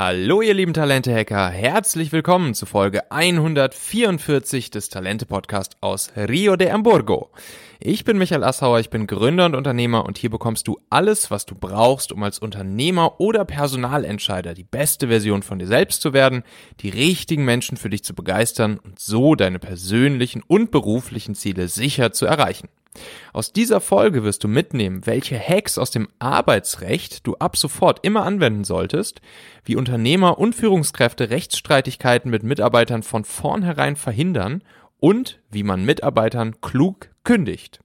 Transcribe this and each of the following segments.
Hallo ihr lieben Talente-Hacker, herzlich willkommen zu Folge 144 des Talente-Podcast aus Rio de Hamburgo. Ich bin Michael Assauer, ich bin Gründer und Unternehmer und hier bekommst du alles, was du brauchst, um als Unternehmer oder Personalentscheider die beste Version von dir selbst zu werden, die richtigen Menschen für dich zu begeistern und so deine persönlichen und beruflichen Ziele sicher zu erreichen. Aus dieser Folge wirst du mitnehmen, welche Hacks aus dem Arbeitsrecht du ab sofort immer anwenden solltest, wie Unternehmer und Führungskräfte Rechtsstreitigkeiten mit Mitarbeitern von vornherein verhindern und wie man Mitarbeitern klug kündigt.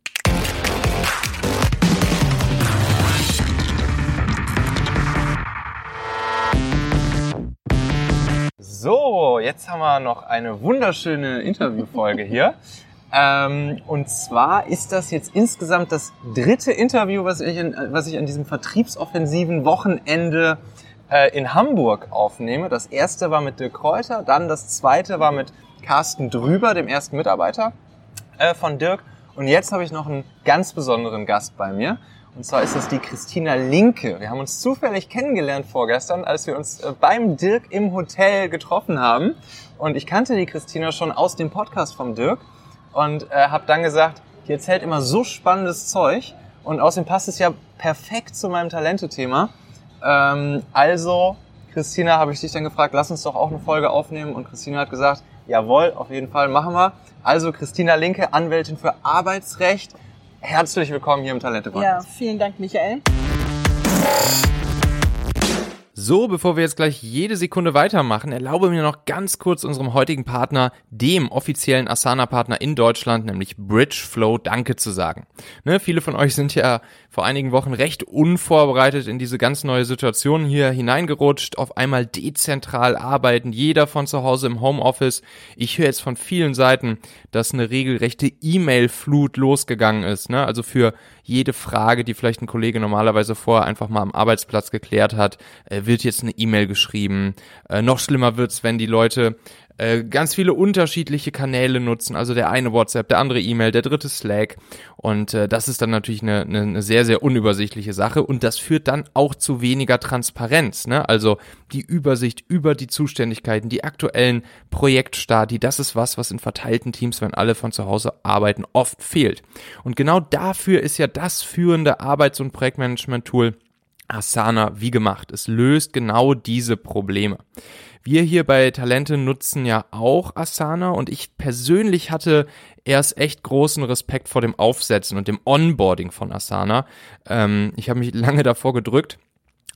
So, jetzt haben wir noch eine wunderschöne Interviewfolge hier. Ähm, und zwar ist das jetzt insgesamt das dritte Interview, was ich, in, was ich an diesem vertriebsoffensiven Wochenende äh, in Hamburg aufnehme. Das erste war mit Dirk Kräuter, dann das zweite war mit Carsten Drüber, dem ersten Mitarbeiter äh, von Dirk. Und jetzt habe ich noch einen ganz besonderen Gast bei mir. Und zwar ist das die Christina Linke. Wir haben uns zufällig kennengelernt vorgestern, als wir uns äh, beim Dirk im Hotel getroffen haben. Und ich kannte die Christina schon aus dem Podcast vom Dirk und äh, habe dann gesagt, die erzählt immer so spannendes Zeug und außerdem passt es ja perfekt zu meinem Talente-Thema. Ähm, also, Christina, habe ich dich dann gefragt, lass uns doch auch eine Folge aufnehmen und Christina hat gesagt, jawohl, auf jeden Fall, machen wir. Also Christina Linke, Anwältin für Arbeitsrecht. Herzlich willkommen hier im Talente Podcast. Ja, vielen Dank, Michael. So, bevor wir jetzt gleich jede Sekunde weitermachen, erlaube mir noch ganz kurz unserem heutigen Partner, dem offiziellen Asana-Partner in Deutschland, nämlich Bridgeflow, Danke zu sagen. Ne, viele von euch sind ja vor einigen Wochen recht unvorbereitet in diese ganz neue Situation hier hineingerutscht, auf einmal dezentral arbeiten, jeder von zu Hause im Homeoffice. Ich höre jetzt von vielen Seiten, dass eine regelrechte E-Mail-Flut losgegangen ist. Ne? Also für jede Frage, die vielleicht ein Kollege normalerweise vorher einfach mal am Arbeitsplatz geklärt hat, äh, wird jetzt eine E-Mail geschrieben. Äh, noch schlimmer wird's, wenn die Leute äh, ganz viele unterschiedliche Kanäle nutzen. Also der eine WhatsApp, der andere E-Mail, der dritte Slack. Und äh, das ist dann natürlich eine, eine, eine sehr, sehr unübersichtliche Sache. Und das führt dann auch zu weniger Transparenz. Ne? Also die Übersicht über die Zuständigkeiten, die aktuellen Projektstati, das ist was, was in verteilten Teams, wenn alle von zu Hause arbeiten, oft fehlt. Und genau dafür ist ja das führende Arbeits- und Projektmanagement-Tool Asana wie gemacht. Es löst genau diese Probleme. Wir hier bei Talente nutzen ja auch Asana und ich persönlich hatte erst echt großen Respekt vor dem Aufsetzen und dem Onboarding von Asana. Ähm, ich habe mich lange davor gedrückt.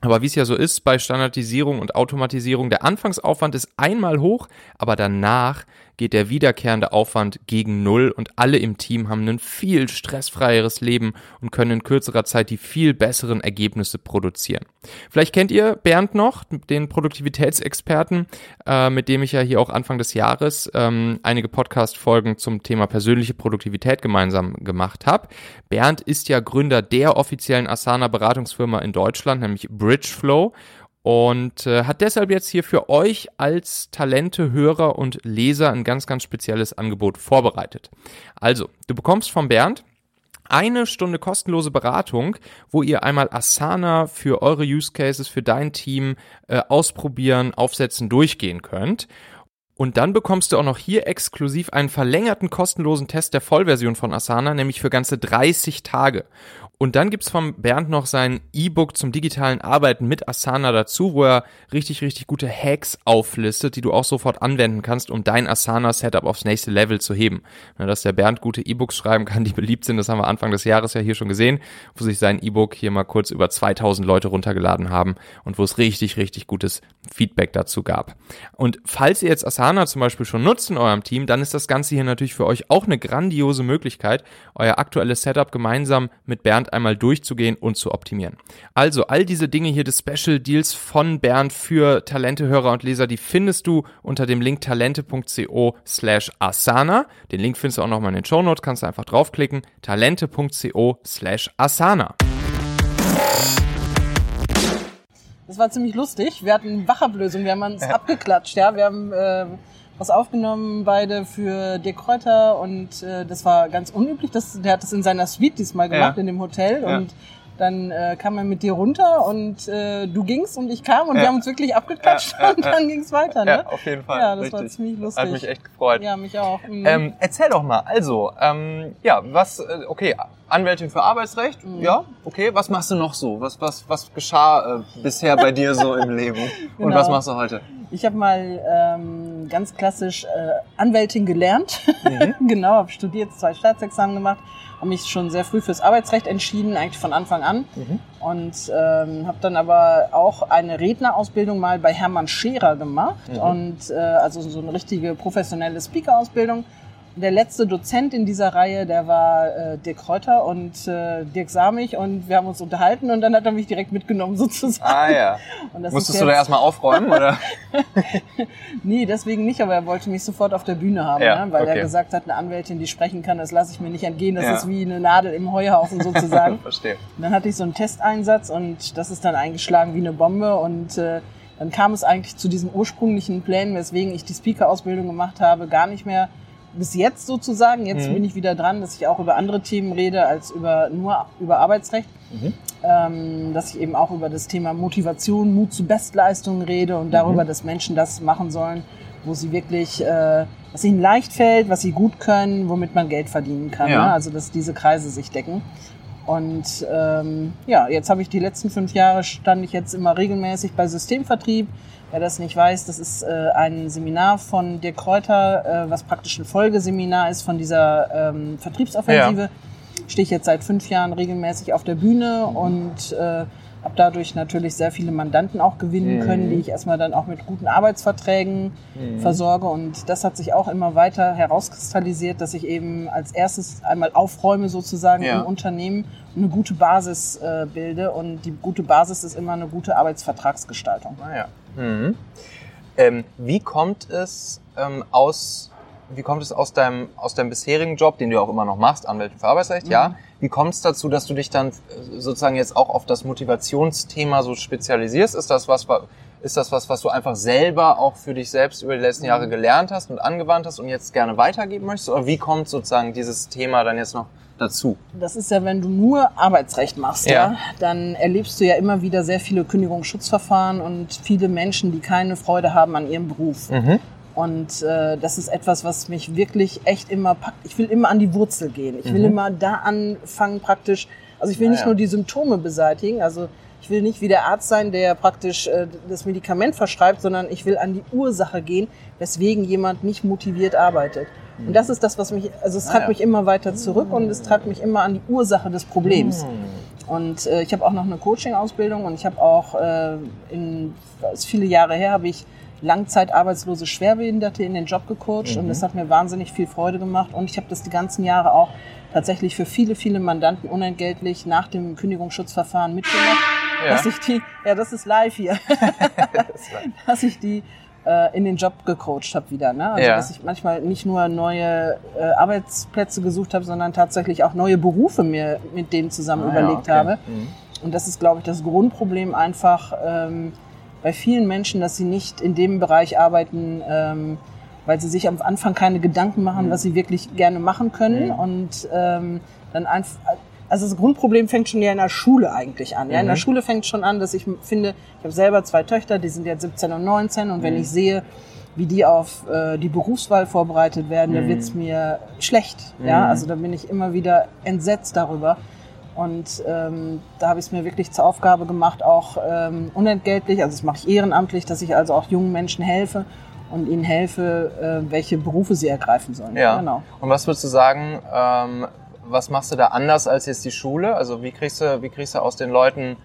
Aber wie es ja so ist bei Standardisierung und Automatisierung, der Anfangsaufwand ist einmal hoch, aber danach geht der wiederkehrende Aufwand gegen Null und alle im Team haben ein viel stressfreieres Leben und können in kürzerer Zeit die viel besseren Ergebnisse produzieren. Vielleicht kennt ihr Bernd noch, den Produktivitätsexperten, äh, mit dem ich ja hier auch Anfang des Jahres ähm, einige Podcast-Folgen zum Thema persönliche Produktivität gemeinsam gemacht habe. Bernd ist ja Gründer der offiziellen Asana-Beratungsfirma in Deutschland, nämlich Bridgeflow und äh, hat deshalb jetzt hier für euch als Talente, Hörer und Leser ein ganz, ganz spezielles Angebot vorbereitet. Also, du bekommst von Bernd eine Stunde kostenlose Beratung, wo ihr einmal Asana für eure Use Cases, für dein Team äh, ausprobieren, aufsetzen, durchgehen könnt. Und dann bekommst du auch noch hier exklusiv einen verlängerten kostenlosen Test der Vollversion von Asana, nämlich für ganze 30 Tage. Und dann gibt's vom Bernd noch sein E-Book zum digitalen Arbeiten mit Asana dazu, wo er richtig, richtig gute Hacks auflistet, die du auch sofort anwenden kannst, um dein Asana-Setup aufs nächste Level zu heben. dass der Bernd gute E-Books schreiben kann, die beliebt sind, das haben wir Anfang des Jahres ja hier schon gesehen, wo sich sein E-Book hier mal kurz über 2000 Leute runtergeladen haben und wo es richtig, richtig gutes Feedback dazu gab. Und falls ihr jetzt Asana zum Beispiel schon nutzt in eurem Team, dann ist das Ganze hier natürlich für euch auch eine grandiose Möglichkeit, euer aktuelles Setup gemeinsam mit Bernd einmal durchzugehen und zu optimieren. Also all diese Dinge hier des Special Deals von Bernd für Talente, Hörer und Leser, die findest du unter dem Link talente.co slash asana. Den Link findest du auch nochmal in den Show Notes, kannst du einfach draufklicken. talente.co slash asana. Das war ziemlich lustig. Wir hatten Wachablösung, wir haben uns abgeklatscht, ja. Wir haben äh, was aufgenommen, beide für Dirk Kräuter und äh, das war ganz unüblich. Das, der hat das in seiner Suite diesmal gemacht, ja. in dem Hotel ja. und dann äh, kam man mit dir runter und äh, du gingst und ich kam und Ja. wir haben uns wirklich abgeklatscht Ja, ja, und dann ging's weiter. Ne? Ja, auf jeden Fall. Ja, das Richtig. war ziemlich lustig. Hat mich echt gefreut. Ja, mich auch. Mhm. Ähm, erzähl doch mal, also, ähm, ja, was, äh, okay, Anwältin für Arbeitsrecht, Mhm. ja, okay, was machst du noch so? Was, was, was geschah äh, bisher bei dir so im Leben? Und Genau. was machst du heute? Ich habe mal ähm, ganz klassisch äh, Anwältin gelernt. genau, habe studiert, zwei Staatsexamen gemacht, habe mich schon sehr früh fürs Arbeitsrecht entschieden, eigentlich von Anfang an. Mhm. Und ähm, habe dann aber auch eine Rednerausbildung mal bei Hermann Scherer gemacht Mhm. und äh, also so eine richtige professionelle Speaker-Ausbildung. Der letzte Dozent in dieser Reihe, der war äh, Dirk Kräuter und äh, Dirk Samich und wir haben uns unterhalten und dann hat er mich direkt mitgenommen sozusagen. Ah ja. Musstest du da erstmal aufräumen, oder? Nee, deswegen nicht, aber er wollte mich sofort auf der Bühne haben, Ja, ne? weil okay. er gesagt hat, eine Anwältin, die sprechen kann, das lasse ich mir nicht entgehen, das Ja. ist wie eine Nadel im Heuhaufen sozusagen. Verstehe. Und dann hatte ich so einen Testeinsatz und das ist dann eingeschlagen wie eine Bombe und äh, dann kam es eigentlich zu diesen ursprünglichen Plänen, weswegen ich die Speaker-Ausbildung gemacht habe, gar nicht mehr bis jetzt sozusagen. Jetzt Mhm. bin ich wieder dran, dass ich auch über andere Themen rede als über nur über Arbeitsrecht. Mhm. Ähm, dass ich eben auch über das Thema Motivation, Mut zu Bestleistungen rede und darüber, Mhm. dass Menschen das machen sollen, wo sie wirklich, äh, was ihnen leicht fällt, was sie gut können, womit man Geld verdienen kann. Ja. Ne? Also dass diese Kreise sich decken. Und ähm, ja, jetzt habe ich die letzten fünf Jahre stand ich jetzt immer regelmäßig bei Systemvertrieb. Wer das nicht weiß, das ist äh, ein Seminar von Dirk Kräuter, äh, was praktisch ein Folgeseminar ist von dieser ähm, Vertriebsoffensive. Stehe ich jetzt seit fünf Jahren regelmäßig auf der Bühne und äh, habe dadurch natürlich sehr viele Mandanten auch gewinnen Mhm. können, die ich erstmal dann auch mit guten Arbeitsverträgen versorge. Und das hat sich auch immer weiter herauskristallisiert, dass ich eben als erstes einmal aufräume sozusagen Ja. im Unternehmen und eine gute Basis äh, bilde. Und die gute Basis ist immer eine gute Arbeitsvertragsgestaltung. Ah ja. Mhm. Ähm, wie kommt es ähm, aus wie kommt es aus deinem aus deinem bisherigen Job, den du auch immer noch machst, Anwältin für Arbeitsrecht, ja? Wie kommt es dazu, dass du dich dann äh, sozusagen jetzt auch auf das Motivationsthema so spezialisierst? Ist das was wa- ist das was, was du einfach selber auch für dich selbst über die letzten Jahre gelernt hast und angewandt hast und jetzt gerne weitergeben möchtest? Oder wie kommt sozusagen dieses Thema dann jetzt noch dazu? Das ist ja, wenn du nur Arbeitsrecht machst, Ja. ja. dann erlebst du ja immer wieder sehr viele Kündigungsschutzverfahren und viele Menschen, die keine Freude haben an ihrem Beruf. Mhm. Und äh, das ist etwas, was mich wirklich echt immer packt. Ich will immer an die Wurzel gehen. Ich will Mhm. immer da anfangen praktisch. Also ich will Ah, nicht nur die Symptome beseitigen. Also ich will nicht wie der Arzt sein, der praktisch äh, das Medikament verschreibt, sondern ich will an die Ursache gehen, weswegen jemand nicht motiviert arbeitet. Und das ist das, was mich, also es treibt ja. mich immer weiter zurück und es treibt mich immer an die Ursache des Problems. Mhm. Und äh, ich habe auch noch eine Coaching-Ausbildung und ich habe auch äh, in ist viele Jahre her habe ich langzeitarbeitslose Schwerbehinderte in den Job gecoacht Mhm. und das hat mir wahnsinnig viel Freude gemacht und ich habe das die ganzen Jahre auch tatsächlich für viele viele Mandanten unentgeltlich nach dem Kündigungsschutzverfahren mitgemacht, Ja. dass ich die ja das ist live hier, dass ich die äh, in den Job gecoacht habe wieder, ne? Also Ja. dass ich manchmal nicht nur neue äh, Arbeitsplätze gesucht habe, sondern tatsächlich auch neue Berufe mir mit denen zusammen Ah, ja, überlegt okay. habe. Mhm. Und das ist, glaube ich, das Grundproblem einfach ähm, bei vielen Menschen, dass sie nicht in dem Bereich arbeiten, ähm, weil sie sich am Anfang keine Gedanken machen, Mhm. was sie wirklich gerne machen können. Mhm. Und ähm, dann einfach, also das Grundproblem fängt schon ja in der Schule eigentlich an. Ja? In der Mhm. Schule fängt schon an, dass ich finde, ich habe selber zwei Töchter, die sind jetzt 17 und 19 und wenn Mhm. ich sehe, wie die auf äh, die Berufswahl vorbereitet werden, Mhm. dann wird's mir schlecht. Ja, Mhm. also da bin ich immer wieder entsetzt darüber. Und ähm, da habe ich es mir wirklich zur Aufgabe gemacht, auch ähm, unentgeltlich, also das mache ich ehrenamtlich, dass ich also auch jungen Menschen helfe und ihnen helfe, äh, welche Berufe sie ergreifen sollen. Ja. Genau. Und was würdest du sagen, ähm, was machst du da anders als jetzt die Schule? Also wie kriegst du, wie kriegst du aus den Leuten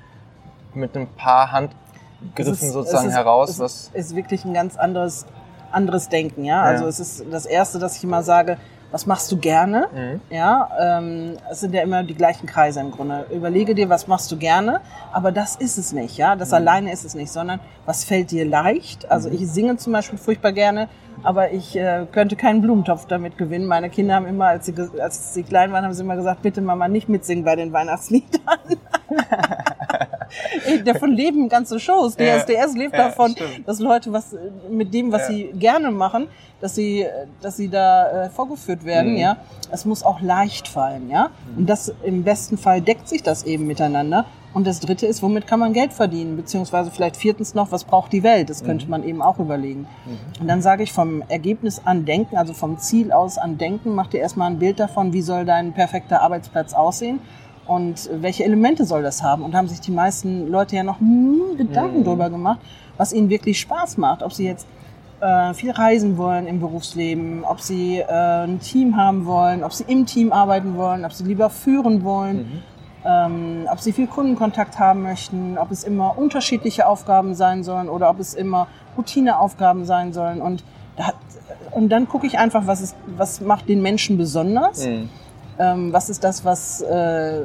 mit ein paar Handgriffen ist- sozusagen ist, heraus, es was ist wirklich ein ganz anderes, anderes Denken, ja. Also Ja. es ist das Erste, dass ich immer sage, was machst du gerne? Mhm. Ja, ähm, es sind ja immer die gleichen Kreise im Grunde. Überlege dir, was machst du gerne, aber das ist es nicht, ja. Das Mhm. alleine ist es nicht, sondern was fällt dir leicht? Also ich singe zum Beispiel furchtbar gerne, aber ich äh, könnte keinen Blumentopf damit gewinnen. Meine Kinder haben immer, als sie, als sie klein waren, haben sie immer gesagt, bitte Mama nicht mitsingen bei den Weihnachtsliedern. Ey, davon leben ganze Shows. DSDS lebt ja, davon, stimmt. dass Leute was äh, mit dem, was Ja. sie gerne machen, dass sie, äh, dass sie da äh, vorgeführt werden, Mhm. ja. Es muss auch leicht fallen, ja. Und das im besten Fall deckt sich das eben miteinander. Und das dritte ist, womit kann man Geld verdienen? Beziehungsweise vielleicht viertens noch, was braucht die Welt? Das könnte man eben auch überlegen. Und dann sage ich vom Ergebnis an Denken, also vom Ziel aus an Denken, mach dir erstmal ein Bild davon, wie soll dein perfekter Arbeitsplatz aussehen und welche Elemente soll das haben. Und haben sich die meisten Leute ja noch nie Gedanken drüber gemacht, was ihnen wirklich Spaß macht. Ob sie jetzt äh, viel reisen wollen im Berufsleben, ob sie äh, ein Team haben wollen, ob sie im Team arbeiten wollen, ob sie lieber führen wollen ähm, ob sie viel Kundenkontakt haben möchten, ob es immer unterschiedliche Aufgaben sein sollen oder ob es immer Routineaufgaben sein sollen. Und, da und dann gucke ich einfach, was, ist, was macht den Menschen besonders, Mhm. Ähm, was ist das, was äh,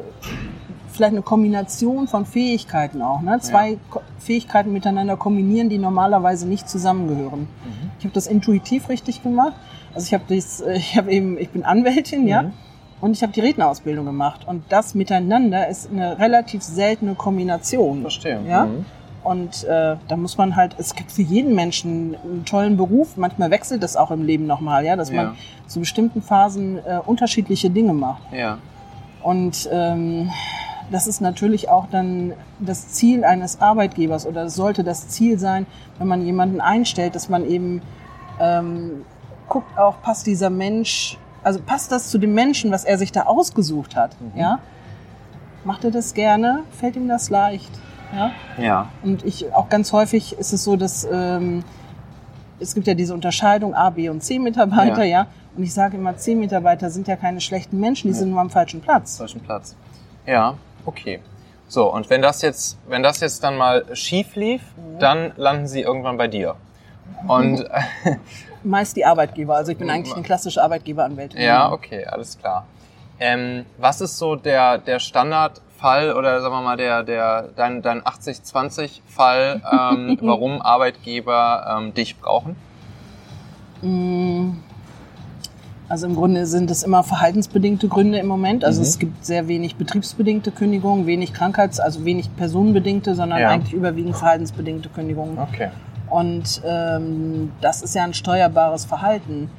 vielleicht eine Kombination von Fähigkeiten auch. Ne? Zwei Ko Fähigkeiten miteinander kombinieren, die normalerweise nicht zusammengehören. Ich habe das intuitiv richtig gemacht. Also ich habe das, äh, ich habe eben, ich bin Anwältin, ja. Mhm. Und ich habe die Rednerausbildung gemacht. Und das miteinander ist eine relativ seltene Kombination. Verstehe. Ja? Mhm. Und äh, da muss man halt, es gibt für jeden Menschen einen tollen Beruf. Manchmal wechselt das auch im Leben nochmal, ja, dass Ja. man zu bestimmten Phasen äh, unterschiedliche Dinge macht. Ja. Und ähm, das ist natürlich auch dann das Ziel eines Arbeitgebers oder es sollte das Ziel sein, wenn man jemanden einstellt, dass man eben ähm, guckt auch, passt dieser Mensch, also passt das zu dem Menschen, was er sich da ausgesucht hat, ja? Macht er das gerne? Fällt ihm das leicht? Ja? Ja. Und ich auch ganz häufig ist es so, dass ähm, es gibt ja diese Unterscheidung A, B und C Mitarbeiter, Ja. ja. Und ich sage immer, C Mitarbeiter sind ja keine schlechten Menschen, die sind nur am falschen Platz. Falschen Platz. Ja, okay. So, und wenn das jetzt, wenn das jetzt dann mal schief lief, dann landen sie irgendwann bei dir. Und Meist die Arbeitgeber. Also ich bin eigentlich eine klassische Arbeitgeberanwältin. ja, okay, alles klar. Ähm, was ist so der, der Standardfall oder sagen wir mal der, der dein, dein 80-20-Fall, ähm, warum Arbeitgeber ähm, dich brauchen? Mm. Also im Grunde sind es immer verhaltensbedingte Gründe im Moment. Also Mhm. es gibt sehr wenig betriebsbedingte Kündigungen, wenig Krankheits-, also wenig personenbedingte, sondern Ja. eigentlich überwiegend verhaltensbedingte Kündigungen. Okay. Und ähm, das ist ja ein steuerbares Verhalten.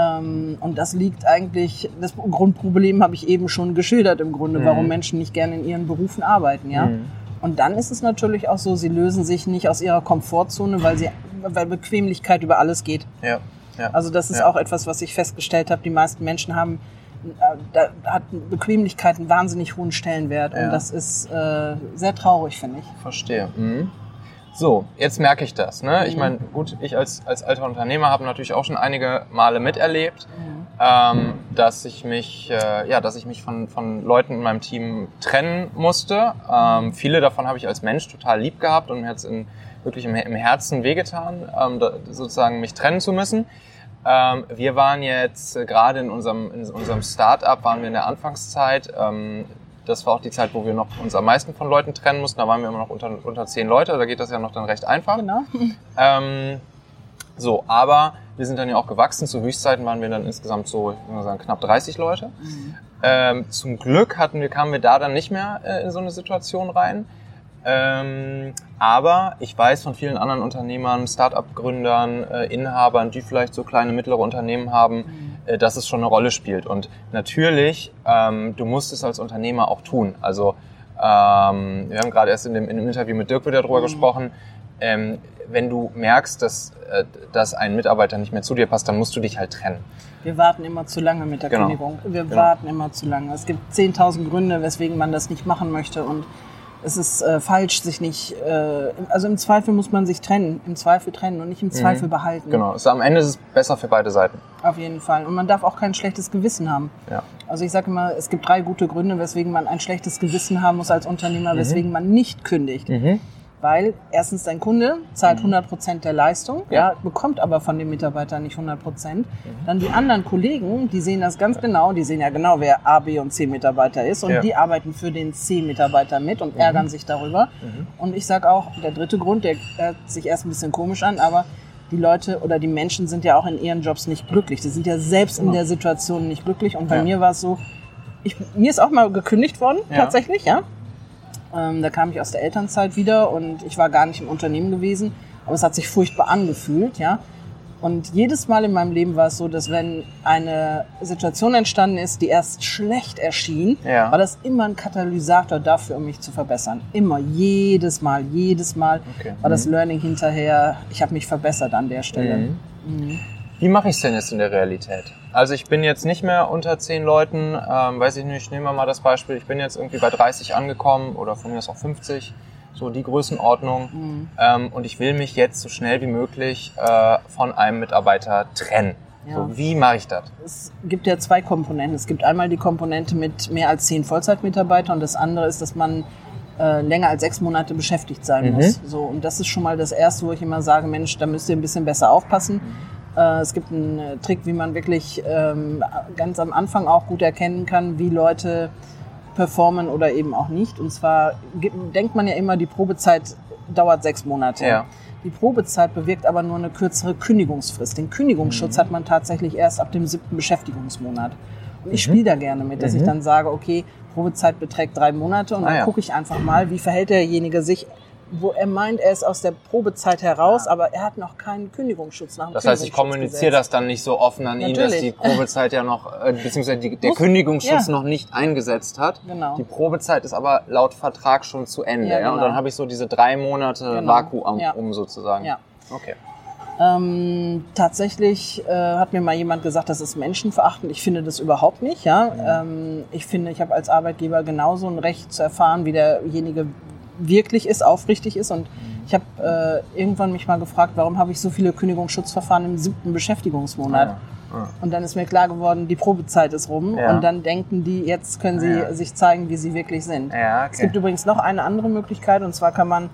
Ähm, und das liegt eigentlich, das Grundproblem habe ich eben schon geschildert im Grunde, Mhm. warum Menschen nicht gerne in ihren Berufen arbeiten, ja. Mhm. Und dann ist es natürlich auch so, sie lösen sich nicht aus ihrer Komfortzone, weil sie, weil Bequemlichkeit über alles geht. Ja. ja. Also das ist Ja. auch etwas, was ich festgestellt habe. Die meisten Menschen haben, äh, da hat Bequemlichkeit einen wahnsinnig hohen Stellenwert. Ja. Und das ist äh, sehr traurig, finde ich. Verstehe. Mhm. So, jetzt merke ich das. Ne? Ich meine, gut, ich als, als alter Unternehmer habe natürlich auch schon einige Male miterlebt, ähm, dass ich mich, äh, ja, dass ich mich von, von Leuten in meinem Team trennen musste. Ähm, viele davon habe ich als Mensch total lieb gehabt und mir hat es wirklich im, im Herzen wehgetan, ähm, da, sozusagen mich trennen zu müssen. Ähm, wir waren jetzt äh, gerade in unserem, in unserem Start-up, waren wir in der Anfangszeit. Ähm, das war auch die Zeit, wo wir noch uns am meisten von Leuten trennen mussten. Da waren wir immer noch unter, unter zehn Leute. Da geht das ja noch dann recht einfach. Genau. Ähm, so, aber wir sind dann ja auch gewachsen. Zu Höchstzeiten waren wir dann insgesamt so, ich würde sagen, knapp 30 Leute. Ähm, zum Glück hatten wir, kamen wir da dann nicht mehr äh, in so eine Situation rein. Ähm, aber ich weiß von vielen anderen Unternehmern, Start-up-Gründern, äh, Inhabern, die vielleicht so kleine, mittlere Unternehmen haben, äh, dass es schon eine Rolle spielt. Und natürlich, ähm, du musst es als Unternehmer auch tun. Also ähm, wir haben gerade erst in dem, in dem Interview mit Dirk wieder drüber Mhm. gesprochen. Ähm, wenn du merkst, dass, äh, dass ein Mitarbeiter nicht mehr zu dir passt, dann musst du dich halt trennen. Wir warten immer zu lange mit der Genau. Kündigung. Wir Genau. warten immer zu lange. Es gibt 10.000 Gründe, weswegen man das nicht machen möchte. Und es ist äh, falsch, sich nicht, äh, also im Zweifel muss man sich trennen. Im Zweifel trennen und nicht im Zweifel behalten. Genau. Es, am Ende ist es besser für beide Seiten. Auf jeden Fall. Und man darf auch kein schlechtes Gewissen haben. Ja. Also ich sage immer, es gibt drei gute Gründe, weswegen man ein schlechtes Gewissen haben muss als Unternehmer, Mhm. weswegen man nicht kündigt. Weil erstens dein Kunde zahlt 100 Prozent der Leistung, Mhm. Ja. ja. bekommt aber von dem Mitarbeiter nicht 100 Prozent. Mhm. Dann die anderen Kollegen, die sehen das ganz genau, die sehen ja genau, wer A, B und C Mitarbeiter ist und Ja. Mhm. die arbeiten für den C Mitarbeiter mit und ärgern sich darüber. Und ich sage auch, der dritte Grund, der hört sich erst ein bisschen komisch an, aber die Leute oder die Menschen sind ja auch in ihren Jobs nicht glücklich. Die sind ja selbst in der Situation nicht glücklich. Und bei mir war es so, ich, mir ist auch mal gekündigt worden, tatsächlich, ja. Ähm, da kam ich aus der Elternzeit wieder und ich war gar nicht im Unternehmen gewesen, aber es hat sich furchtbar angefühlt, ja. Und jedes Mal in meinem Leben war es so, dass wenn eine Situation entstanden ist, die erst schlecht erschien, Ja. war das immer ein Katalysator dafür, um mich zu verbessern. Immer, jedes Mal, jedes Mal Okay. war das Learning hinterher. Ich habe mich verbessert an der Stelle. Mhm. Wie mache ich es denn jetzt in der Realität? Also ich bin jetzt nicht mehr unter zehn Leuten, ähm, weiß ich nicht, nehmen wir mal das Beispiel, ich bin jetzt irgendwie bei 30 angekommen oder von mir aus auch 50, so die Größenordnung. Mhm. Ähm, und ich will mich jetzt so schnell wie möglich äh, von einem Mitarbeiter trennen. Ja. So, wie mache ich das? Es gibt ja zwei Komponenten. Es gibt einmal die Komponente mit mehr als zehn Vollzeitmitarbeitern und das andere ist, dass man äh, länger als sechs Monate beschäftigt sein Mhm. muss. So, und das ist schon mal das Erste, wo ich immer sage, Mensch, da müsst ihr ein bisschen besser aufpassen. Äh, es gibt einen äh, Trick, wie man wirklich ähm, ganz am Anfang auch gut erkennen kann, wie Leute performen oder eben auch nicht. Und zwar denkt man ja immer, die Probezeit dauert sechs Monate. Ja. Die Probezeit bewirkt aber nur eine kürzere Kündigungsfrist. Den Kündigungsschutz Mhm. hat man tatsächlich erst ab dem siebten Beschäftigungsmonat. Und ich Mhm. spiele da gerne mit, dass ich Mhm. dann sage, okay, Probezeit beträgt drei Monate und Ah, dann ja. gucke ich einfach mal, wie verhält derjenige sich, wo er meint, er ist aus der Probezeit heraus, aber er hat noch keinen Kündigungsschutz nach dem Das heißt, ich kommuniziere das dann nicht so offen an ihn, dass Natürlich. die Probezeit ja noch, äh, beziehungsweise die, der Muss- Kündigungsschutz ja. noch nicht eingesetzt hat. Genau. Die Probezeit ist aber laut Vertrag schon zu Ende. Ja, Ja, Und genau. dann habe ich so diese drei Monate Genau. Vakuum Ja. um sozusagen. Ja. Okay. Ähm, tatsächlich äh, hat mir mal jemand gesagt, das ist menschenverachtend. Ich finde das überhaupt nicht. Ja? Ähm, ich finde, ich habe als Arbeitgeber genauso ein Recht zu erfahren, wie derjenige wirklich ist, aufrichtig ist. Und ich habe äh, irgendwann mich mal gefragt, warum habe ich so viele Kündigungsschutzverfahren im siebten Beschäftigungsmonat? Ah. Und dann ist mir klar geworden, die Probezeit ist rum. Ja. Und dann denken die, jetzt können sie Ja. sich zeigen, wie sie wirklich sind. Ja, Es gibt übrigens noch eine andere Möglichkeit und zwar kann man,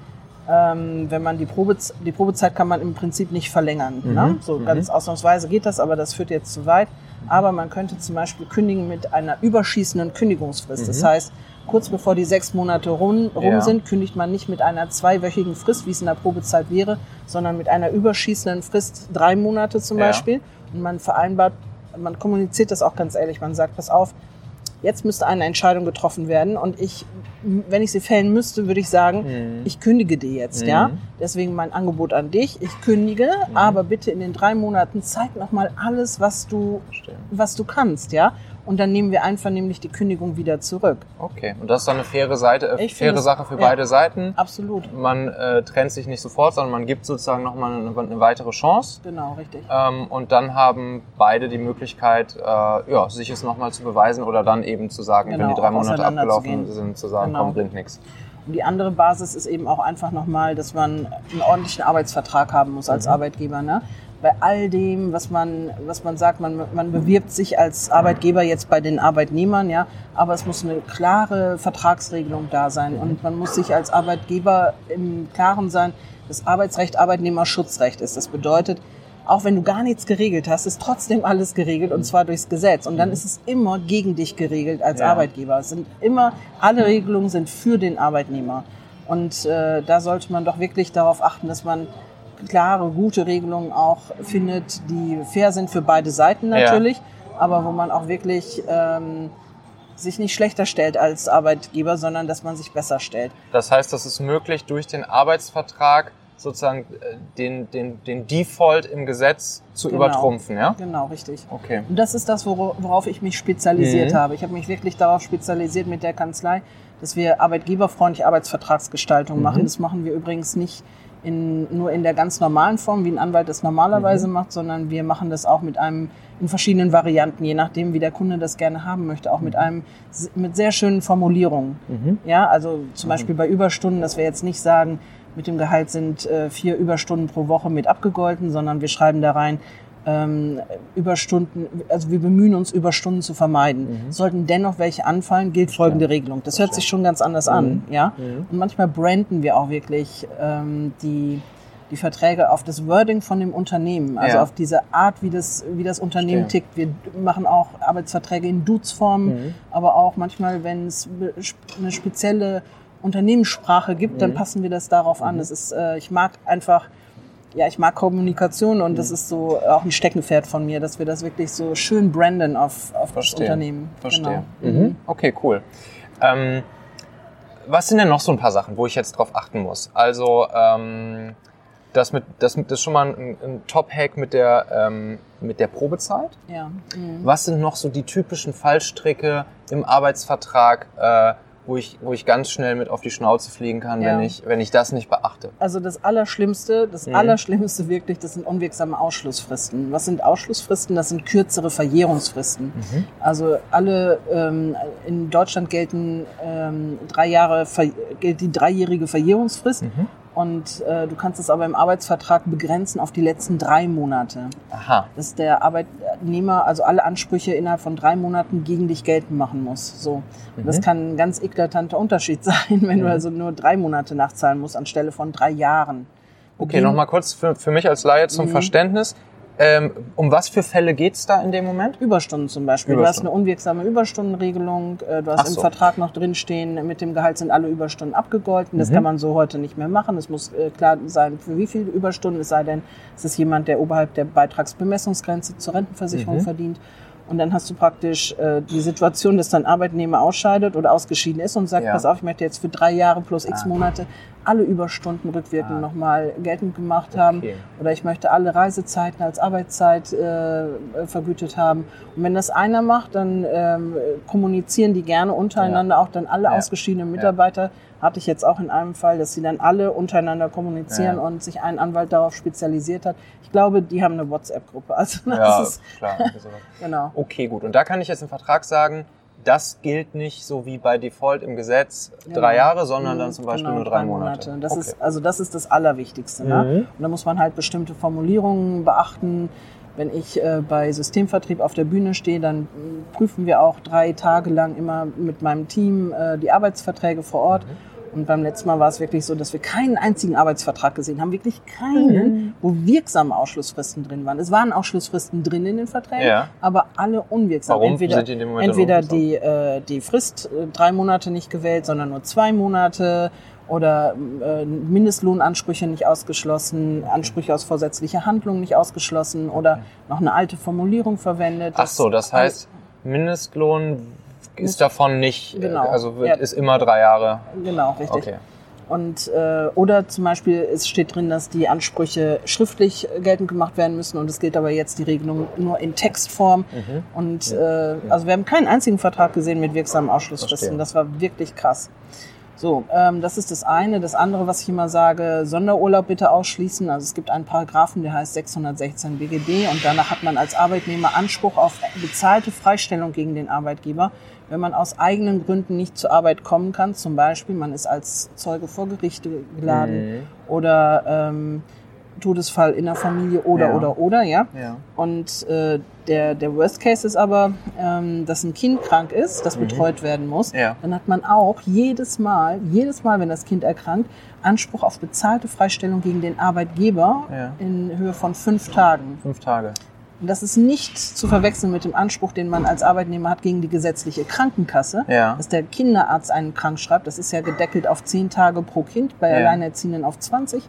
ähm, wenn man die, Probe, die Probezeit kann man im Prinzip nicht verlängern. Mhm. Ne? So Mhm. ganz ausnahmsweise geht das, aber das führt jetzt zu weit. Aber man könnte zum Beispiel kündigen mit einer überschießenden Kündigungsfrist. Das Mhm. heißt, kurz bevor die sechs Monate rum, rum Ja. sind, kündigt man nicht mit einer zweiwöchigen Frist, wie es in der Probezeit wäre, sondern mit einer überschießenden Frist drei Monate zum Ja. Beispiel. Und man vereinbart, man kommuniziert das auch ganz ehrlich. Man sagt, pass auf, jetzt müsste eine Entscheidung getroffen werden und ich, wenn ich sie fällen müsste, würde ich sagen, Mhm. ich kündige dir jetzt, Mhm. ja. Deswegen mein Angebot an dich, ich kündige, Mhm. aber bitte in den drei Monaten zeig noch mal alles, was du, was du kannst, ja. Und dann nehmen wir einvernehmlich die Kündigung wieder zurück. Okay. Und das ist dann eine faire Seite, äh, finde faire Sache für ja. beide Seiten. Absolut. Man äh, trennt sich nicht sofort, sondern man gibt sozusagen nochmal eine, eine weitere Chance. Genau, richtig. Ähm, und dann haben beide die Möglichkeit, äh, ja, sich es nochmal zu beweisen oder dann eben zu sagen, Genau, wenn die drei Monate abgelaufen sind, zu sagen, Genau. bringt nichts. Und die andere Basis ist eben auch einfach nochmal, dass man einen ordentlichen Arbeitsvertrag haben muss als Mhm. Arbeitgeber. Ne? Bei all dem, was man, was man sagt, man, man bewirbt sich als Arbeitgeber jetzt bei den Arbeitnehmern, ja, aber es muss eine klare Vertragsregelung da sein. Und man muss sich als Arbeitgeber im Klaren sein, dass Arbeitsrecht Arbeitnehmerschutzrecht ist. Das bedeutet, auch wenn du gar nichts geregelt hast, ist trotzdem alles geregelt und zwar durchs Gesetz. Und dann ist es immer gegen dich geregelt als Ja. Arbeitgeber. Es sind immer, alle Regelungen sind für den Arbeitnehmer. Und äh, da sollte man doch wirklich darauf achten, dass man klare, gute Regelungen auch findet, die fair sind für beide Seiten Ja. natürlich, aber wo man auch wirklich ähm, sich nicht schlechter stellt als Arbeitgeber, sondern dass man sich besser stellt. Das heißt, das ist möglich, durch den Arbeitsvertrag sozusagen äh, den, den, den Default im Gesetz zu Genau. übertrumpfen, ja? Genau, richtig. Okay. Und das ist das, wora- worauf ich mich spezialisiert Mhm. habe. Ich habe mich wirklich darauf spezialisiert mit der Kanzlei, dass wir arbeitgeberfreundliche Arbeitsvertragsgestaltung machen. Mhm. Das machen wir übrigens nicht in, nur in der ganz normalen Form, wie ein Anwalt das normalerweise Mhm. macht, sondern wir machen das auch mit einem in verschiedenen Varianten, je nachdem, wie der Kunde das gerne haben möchte, auch mit einem s- mit sehr schönen Formulierungen. Mhm. Ja, also zum Beispiel bei Überstunden, dass wir jetzt nicht sagen, mit dem Gehalt sind äh, vier Überstunden pro Woche mit abgegolten, sondern wir schreiben da rein, ähm, Überstunden, also wir bemühen uns, Überstunden zu vermeiden. Sollten dennoch welche anfallen, gilt folgende Regelung. Das hört sich schon ganz anders an, ja. Mhm. Und manchmal branden wir auch wirklich ähm, die die Verträge auf das Wording von dem Unternehmen, also Ja. auf diese Art, wie das, wie das Unternehmen Verstehe. tickt. Wir machen auch Arbeitsverträge in Dutzform, Mhm. aber auch manchmal, wenn es eine spezielle Unternehmenssprache gibt, dann Mhm. passen wir das darauf an. Das ist, äh, ich mag einfach, ja, ich mag Kommunikation und Mhm. das ist so auch ein Steckenpferd von mir, dass wir das wirklich so schön branden auf, auf das Verstehe. Unternehmen. Verstehe. Genau. Mhm. Okay, cool. Ähm, was sind denn noch so ein paar Sachen, wo ich jetzt drauf achten muss? Also ähm, das mit das mit das ist schon mal ein, ein Top-Hack mit der ähm, mit der Probezeit. Ja. Mhm. Was sind noch so die typischen Fallstricke im Arbeitsvertrag, äh, wo ich wo ich ganz schnell mit auf die Schnauze fliegen kann, Ja. wenn ich wenn ich das nicht beachte? Also das Allerschlimmste, das Mhm. Allerschlimmste wirklich, das sind unwirksame Ausschlussfristen. Was sind Ausschlussfristen? Das sind kürzere Verjährungsfristen. Mhm. Also alle ähm, in Deutschland gelten ähm, drei Jahre gilt die dreijährige Verjährungsfrist Mhm. Und äh, du kannst es aber im Arbeitsvertrag begrenzen auf die letzten drei Monate. Aha. Dass der Arbeitnehmer also alle Ansprüche innerhalb von drei Monaten gegen dich geltend machen muss. So. Und das Mhm. kann ein ganz eklatanter Unterschied sein, wenn du Mhm. also nur drei Monate nachzahlen musst anstelle von drei Jahren. Okay, nochmal kurz für, für mich als Laie zum Mhm. Verständnis. Ähm, um was für Fälle geht's da in dem Moment? Überstunden zum Beispiel. Überstunden. Du hast eine unwirksame Überstundenregelung. äh, Du Ach hast im so. Vertrag noch drinstehen, mit dem Gehalt sind alle Überstunden abgegolten. Das Mhm. kann man so heute nicht mehr machen. Es muss äh, klar sein, für wie viele Überstunden, es sei denn, es ist jemand, der oberhalb der Beitragsbemessungsgrenze zur Rentenversicherung Mhm. verdient. Und dann hast du praktisch äh, die Situation, dass dein Arbeitnehmer ausscheidet oder ausgeschieden ist und sagt, Ja. pass auf, ich möchte jetzt für drei Jahre plus x Ah. Monate alle Überstunden rückwirkend Ah. nochmal geltend gemacht haben. Okay. Oder ich möchte alle Reisezeiten als Arbeitszeit äh, vergütet haben. Und wenn das einer macht, dann ähm, kommunizieren die gerne untereinander, auch dann alle Ja. ausgeschiedenen Mitarbeiter. Hatte ich jetzt auch in einem Fall, dass sie dann alle untereinander kommunizieren Ja. und sich ein Anwalt darauf spezialisiert hat. Ich glaube, die haben eine WhatsApp-Gruppe. Also das Ja, ist klar. sowas. genau. Okay, gut. Und da kann ich jetzt im Vertrag sagen, das gilt nicht so wie bei Default im Gesetz drei Genau. Jahre, sondern dann Mhm, zum Beispiel genau, nur drei Monate. Das okay. ist, also das ist das Allerwichtigste. Ne? Mhm. Und da muss man halt bestimmte Formulierungen beachten. Wenn ich äh, bei Systemvertrieb auf der Bühne stehe, dann prüfen wir auch drei Tage lang immer mit meinem Team äh, die Arbeitsverträge vor Ort. Mhm. Und beim letzten Mal war es wirklich so, dass wir keinen einzigen Arbeitsvertrag gesehen haben, wirklich keinen, wo wirksame Ausschlussfristen drin waren. Es waren Ausschlussfristen drin in den Verträgen, Ja. aber alle unwirksam. Warum Entweder, sind die in dem Moment entweder die, äh, die Frist äh, drei Monate nicht gewählt, sondern nur zwei Monate oder äh, Mindestlohnansprüche nicht ausgeschlossen, Ansprüche aus vorsätzlicher Handlung nicht ausgeschlossen oder noch eine alte Formulierung verwendet. Ach so, das heißt, Mindestlohn ist davon nicht, äh, Genau. also wird, Ja. ist immer drei Jahre. Genau, richtig. Okay. Und äh, oder zum Beispiel es steht drin, dass die Ansprüche schriftlich geltend gemacht werden müssen und es gilt aber jetzt die Regelung nur in Textform. Mhm. Und äh, also wir haben keinen einzigen Vertrag gesehen mit wirksamen Ausschlussfristen. Das war wirklich krass. So, ähm, das ist das eine. Das andere, was ich immer sage, Sonderurlaub bitte ausschließen. Also es gibt einen Paragraphen, der heißt 616 BGB und danach hat man als Arbeitnehmer Anspruch auf bezahlte Freistellung gegen den Arbeitgeber, wenn man aus eigenen Gründen nicht zur Arbeit kommen kann. Zum Beispiel, man ist als Zeuge vor Gericht geladen Mhm. oder ähm, Todesfall in der Familie oder Ja. oder oder, ja. Ja. Und äh, der, der Worst Case ist aber, ähm, dass ein Kind krank ist, das Mhm. betreut werden muss. Ja. Dann hat man auch jedes Mal, jedes Mal, wenn das Kind erkrankt, Anspruch auf bezahlte Freistellung gegen den Arbeitgeber in Höhe von fünf Tagen. Fünf Tage. Und das ist nicht zu verwechseln mit dem Anspruch, den man als Arbeitnehmer hat gegen die gesetzliche Krankenkasse. Ja. Dass der Kinderarzt einen krank schreibt. Das ist ja gedeckelt auf zehn Tage pro Kind, bei Ja. Alleinerziehenden auf 20.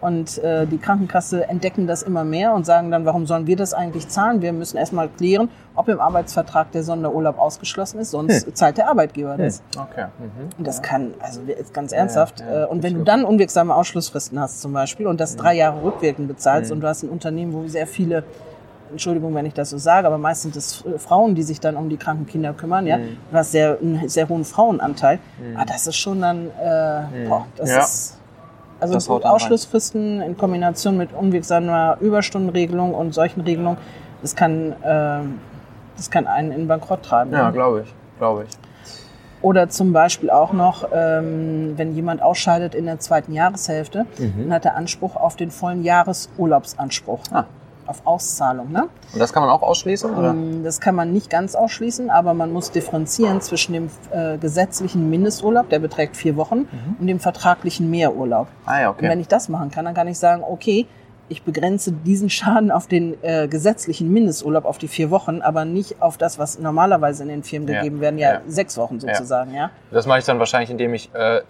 Und äh, die Krankenkasse entdecken das immer mehr und sagen dann, warum sollen wir das eigentlich zahlen? Wir müssen erstmal klären, ob im Arbeitsvertrag der Sonderurlaub ausgeschlossen ist, sonst Hm. zahlt der Arbeitgeber das. Okay. Mhm. Und das kann, also ganz ernsthaft, ja, äh, und wenn du dann unwirksame Ausschlussfristen hast zum Beispiel und das drei Jahre rückwirkend bezahlst Mhm. und du hast ein Unternehmen, wo sehr viele, Entschuldigung, wenn ich das so sage, aber meist sind es äh, Frauen, die sich dann um die kranken Kinder kümmern, ja, Mhm. du hast sehr, einen sehr hohen Frauenanteil, Mhm. ah, das ist schon dann, äh, boah, das Ja. ist, also Das. Ausschlussfristen in Kombination mit unwirksamer Überstundenregelung und solchen Regelungen, das kann, äh, das kann einen in Bankrott treiben. Ja, glaube ich. Glaube ich. Oder zum Beispiel auch noch, ähm, wenn jemand ausscheidet in der zweiten Jahreshälfte, dann hat er Anspruch auf den vollen Jahresurlaubsanspruch. Ah. Auf Auszahlung. Ne? Und das kann man auch ausschließen, oder? Ähm, Das kann man nicht ganz ausschließen, aber man muss differenzieren zwischen dem äh, gesetzlichen Mindesturlaub, der beträgt vier Wochen, und dem vertraglichen Mehrurlaub. Ah ja, Und wenn okay. ich das machen kann, dann kann ich sagen, okay, ich begrenze diesen Schaden auf den äh, gesetzlichen Mindesturlaub auf die vier Wochen, aber nicht auf das, was normalerweise in den Firmen Ja. gegeben werden, ja, Ja. sechs Wochen sozusagen, ja. Das mache ich dann wahrscheinlich, indem ich äh,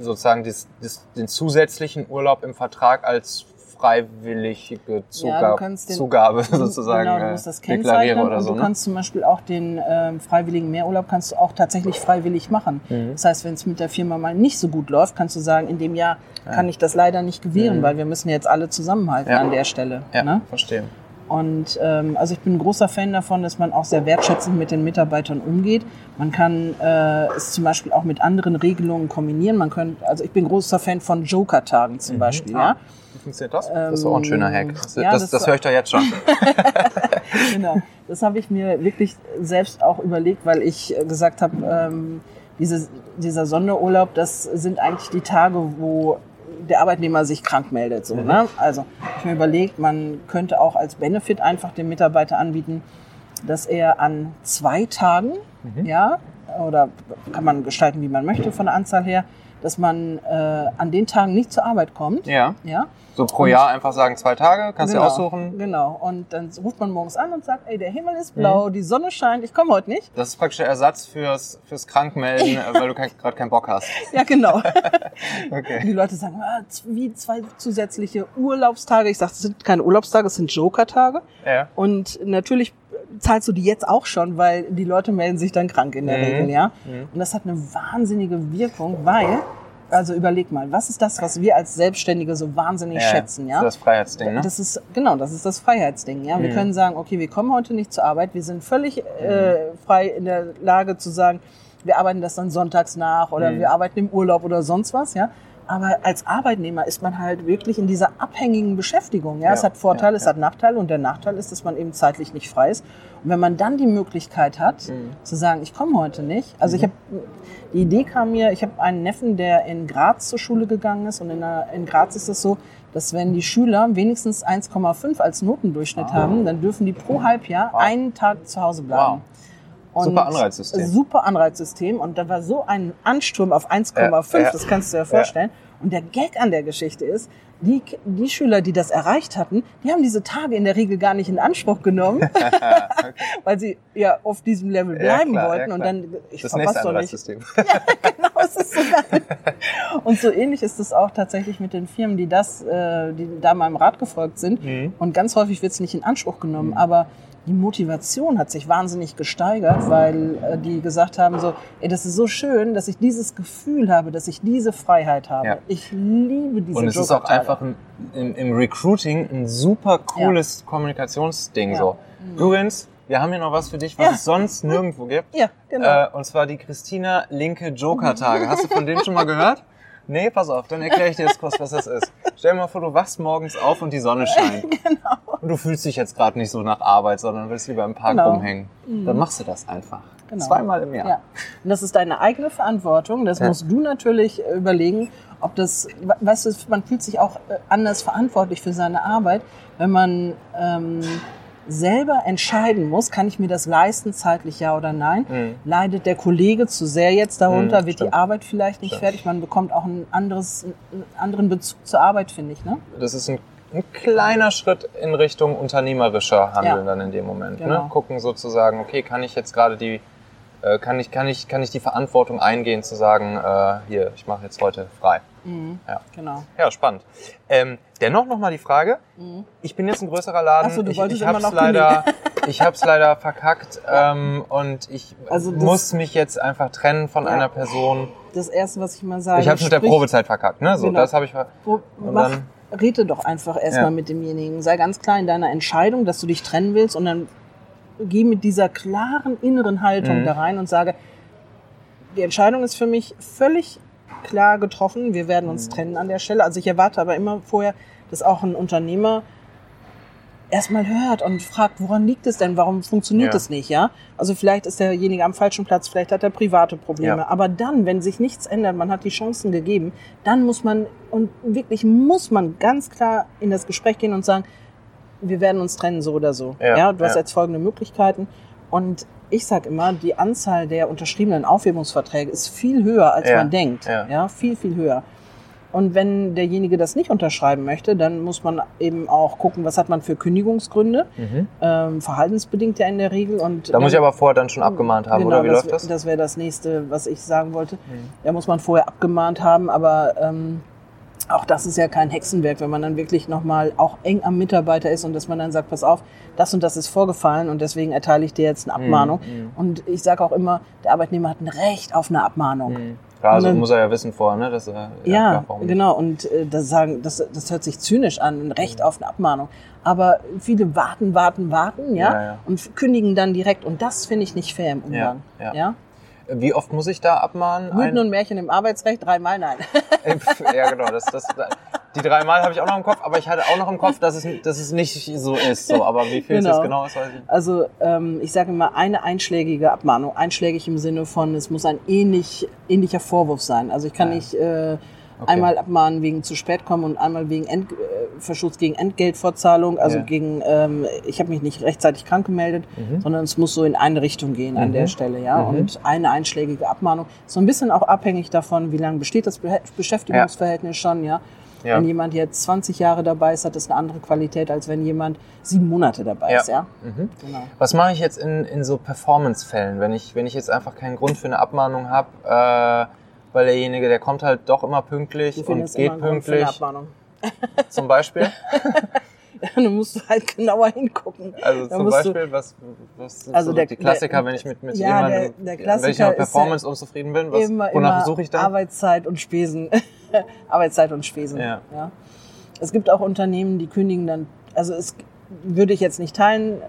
sozusagen dies, dies, den zusätzlichen Urlaub im Vertrag als freiwillige Ja, Zugabe, kannst den- Zugabe sozusagen genau, du äh, musst das deklariere kennzeichnen oder so. du Ne? kannst zum Beispiel auch den ähm, freiwilligen Mehrurlaub kannst du auch tatsächlich freiwillig machen. Mhm. Das heißt, wenn es mit der Firma mal nicht so gut läuft, kannst du sagen, in dem Jahr kann ich das leider nicht gewähren, Mhm. weil wir müssen jetzt alle zusammenhalten Ja. an der Stelle. Ja, Ne? verstehe. Und ähm, also ich bin ein großer Fan davon, dass man auch sehr wertschätzend mit den Mitarbeitern umgeht. Man kann äh, es zum Beispiel auch mit anderen Regelungen kombinieren. Man könnte, also ich bin großer Fan von Joker-Tagen zum Beispiel. Ah. Ja? Funktioniert das? das ist auch ein schöner Hack. Das, Ähm, ja, das, das das, höre ich doch jetzt schon. genau. Das habe ich mir wirklich selbst auch überlegt, weil ich äh, gesagt habe, ähm, diese, dieser Sonderurlaub, das sind eigentlich die Tage, wo der Arbeitnehmer sich krank meldet. So, Mhm. ne? Also ich mir überlegt, man könnte auch als Benefit einfach dem Mitarbeiter anbieten, dass er an zwei Tagen, Mhm. ja, oder kann man gestalten, wie man möchte von der Anzahl her, dass man äh, an den Tagen nicht zur Arbeit kommt. Ja. Ja, So pro Und- Jahr einfach sagen, zwei Tage, kannst du genau, aussuchen. Genau. Und dann ruft man morgens an und sagt, ey, der Himmel ist blau, die Sonne scheint, ich komme heute nicht. Das ist praktisch der Ersatz fürs, fürs Krankmelden, weil du gerade keinen Bock hast. Ja, genau. Okay. Die Leute sagen, ah, wie zwei zusätzliche Urlaubstage. Ich sage, das sind keine Urlaubstage, das sind Joker-Tage. Ja. Und natürlich zahlst du die jetzt auch schon, weil die Leute melden sich dann krank in der Mhm. Regel, ja. Mhm. Und das hat eine wahnsinnige Wirkung, weil, also überleg mal, was ist das, was wir als Selbstständige so wahnsinnig schätzen, ja? Das Freiheitsding, ne? Das ist genau, das ist das Freiheitsding. Ja, wir Mhm. können sagen, okay, wir kommen heute nicht zur Arbeit, wir sind völlig äh, frei in der Lage zu sagen, wir arbeiten das dann sonntags nach oder Mhm. wir arbeiten im Urlaub oder sonst was. Ja, aber als Arbeitnehmer ist man halt wirklich in dieser abhängigen Beschäftigung. Ja, Ja, es hat Vorteile, ja, es hat Nachteile und der Nachteil ist, dass man eben zeitlich nicht frei ist. Und wenn man dann die Möglichkeit hat, Mhm. zu sagen, ich komme heute nicht. Also ich habe die Idee kam mir, ich habe einen Neffen, der in Graz zur Schule gegangen ist und in, der, in Graz ist es so, dass wenn die Schüler wenigstens 1,5 als Notendurchschnitt Ah. haben, dann dürfen die pro Halbjahr Wow. einen Tag zu Hause bleiben. Wow. Super Anreizsystem. Super Anreizsystem. Und da war so ein Ansturm auf 1,5, Ja, ja. das kannst du dir vorstellen. Und der Gag an der Geschichte ist, die, die Schüler, die das erreicht hatten, die haben diese Tage in der Regel gar nicht in Anspruch genommen, weil sie ja auf diesem Level Ja, bleiben klar, ja, wollten. und klar. dann, ich Das verpasse doch nicht. Anreizsystem. genau, es ist so. Und so ähnlich ist es auch tatsächlich mit den Firmen, die das, äh, die da meinem Rat gefolgt sind. Mhm. Und ganz häufig wird es nicht in Anspruch genommen, aber die Motivation hat sich wahnsinnig gesteigert, weil äh, die gesagt haben so, ey, das ist so schön, dass ich dieses Gefühl habe, dass ich diese Freiheit habe. Ja. Ich liebe diese Und es ist auch einfach ein, im, im Recruiting ein super cooles Kommunikationsding Ja. so. Mhm. Übrigens, wir haben hier noch was für dich, was Ja. es sonst nirgendwo gibt. Ja, genau. Äh, und zwar die Christina Linke Joker-Tage. Hast du von denen schon mal gehört? Nee, pass auf, dann erkläre ich dir jetzt kurz, was das ist. Stell dir mal vor, du wachst morgens auf und die Sonne scheint. genau. Und du fühlst dich jetzt gerade nicht so nach Arbeit, sondern willst lieber im Park Genau. rumhängen. Dann machst du das einfach. Genau. Zweimal im Jahr. Ja. Und das ist deine eigene Verantwortung. Das Ja. musst du natürlich äh, überlegen, ob das, weißt du, man fühlt sich auch äh, anders verantwortlich für seine Arbeit, wenn man ähm, selber entscheiden muss, kann ich mir das leisten, zeitlich ja oder nein. Mhm. Leidet der Kollege zu sehr jetzt darunter, Mhm, wird stimmt. die Arbeit vielleicht nicht Stimmt. fertig, man bekommt auch ein anderes, einen anderen Bezug zur Arbeit, finde ich. Ne? Das ist ein, ein kleiner Schritt in Richtung unternehmerischer Handeln Ja. dann in dem Moment. Genau. Ne? Gucken sozusagen, okay, kann ich jetzt gerade die, äh, kann ich, kann ich, kann ich die Verantwortung eingehen zu sagen, äh, hier, ich mache jetzt heute frei. Mhm. Ja. Genau. Ja, spannend. Ähm, dennoch nochmal die Frage. Mhm. Ich bin jetzt ein größerer Laden. Ach so, du ich ich hab's noch leider, ich hab's leider verkackt ähm, und ich Also das- muss mich jetzt einfach trennen von Ja. einer Person. Das Erste, was ich mal sage, ich habe mit der Probezeit verkackt, ne? So, Genau. das habe ich. Pro- mach, dann- rede doch einfach erstmal Ja. mit demjenigen. Sei ganz klar in deiner Entscheidung, dass du dich trennen willst und dann geh mit dieser klaren inneren Haltung Mhm. da rein und sage, die Entscheidung ist für mich völlig klar getroffen. Wir werden uns Mhm. trennen an der Stelle. Also ich erwarte aber immer vorher, dass auch ein Unternehmer erstmal hört und fragt, woran liegt es denn? Warum funktioniert Ja. es nicht? Ja, also vielleicht ist derjenige am falschen Platz, vielleicht hat er private Probleme. Ja. Aber dann, wenn sich nichts ändert, man hat die Chancen gegeben, dann muss man und wirklich muss man ganz klar in das Gespräch gehen und sagen, wir werden uns trennen so oder so. Ja, Ja, du hast ja. jetzt folgende Möglichkeiten und ich sage immer, die Anzahl der unterschriebenen Aufhebungsverträge ist viel höher, als Ja, man denkt. ja. ja, viel, viel höher. Und wenn derjenige das nicht unterschreiben möchte, dann muss man eben auch gucken, was hat man für Kündigungsgründe, Mhm. ähm, verhaltensbedingt ja in der Regel. Und Da muss ich dann- aber vorher dann schon abgemahnt haben, genau, oder wie das, läuft das? Das wäre das nächste, was ich sagen wollte. Mhm. Da muss man vorher abgemahnt haben, aber ähm, auch das ist ja kein Hexenwerk, wenn man dann wirklich nochmal auch eng am Mitarbeiter ist und dass man dann sagt, pass auf, das und das ist vorgefallen und deswegen erteile ich dir jetzt eine Abmahnung. Mhm. Und ich sage auch immer, der Arbeitnehmer hat ein Recht auf eine Abmahnung. Mhm. Klar, also dann- muss er ja wissen vorher, ne? Dass er, Ja, nicht? genau. Und äh, das sagen, das, das hört sich zynisch an, ein Recht auf eine Abmahnung. Aber viele warten, warten, warten, ja, Ja, ja. und kündigen dann direkt. Und das finde ich nicht fair im Umgang. Ja, ja. Wie oft muss ich da abmahnen? Mythen und Märchen im Arbeitsrecht, dreimal nein. ja, genau. Das, das, die dreimal habe ich auch noch im Kopf, aber ich hatte auch noch im Kopf, dass es, dass es nicht so ist. So, aber wie viel es Genau. jetzt genau ist, weiß ich nicht. Also ähm, ich sage immer eine einschlägige Abmahnung. Einschlägig im Sinne von, es muss ein ähnlich, ähnlicher Vorwurf sein. Also ich kann Ja. nicht äh, Okay. einmal abmahnen wegen zu spät kommen und einmal wegen Ent, äh, Verschutz gegen Entgeltfortzahlung, also Ja. gegen, ähm, ich habe mich nicht rechtzeitig krank gemeldet, Mhm. sondern es muss so in eine Richtung gehen an Mhm. der Stelle, ja. Mhm. Und eine einschlägige Abmahnung, so ein bisschen auch abhängig davon, wie lange besteht das Be Beschäftigungsverhältnis schon, ja. Ja. Wenn jemand jetzt 20 Jahre dabei ist, hat das eine andere Qualität, als wenn jemand sieben Monate dabei Ja. ist, ja. Mhm. Genau. Was mache ich jetzt in, in so Performance-Fällen, wenn ich, wenn ich jetzt einfach keinen Grund für eine Abmahnung habe, äh, weil derjenige, der kommt halt doch immer pünktlich und geht immer pünktlich, zum Beispiel. Dann musst du halt genauer hingucken. Also Da zum musst du- Beispiel, was, was sind Also so der- die Klassiker, der- wenn ich mit, mit Ja, jemandem, der- der wenn ich mit Performance unzufrieden bin, was, immer, wonach suche ich dann? Arbeitszeit und Spesen. Arbeitszeit und Spesen. Ja. Es gibt auch Unternehmen, die kündigen dann, also es würde ich jetzt nicht teilen, äh,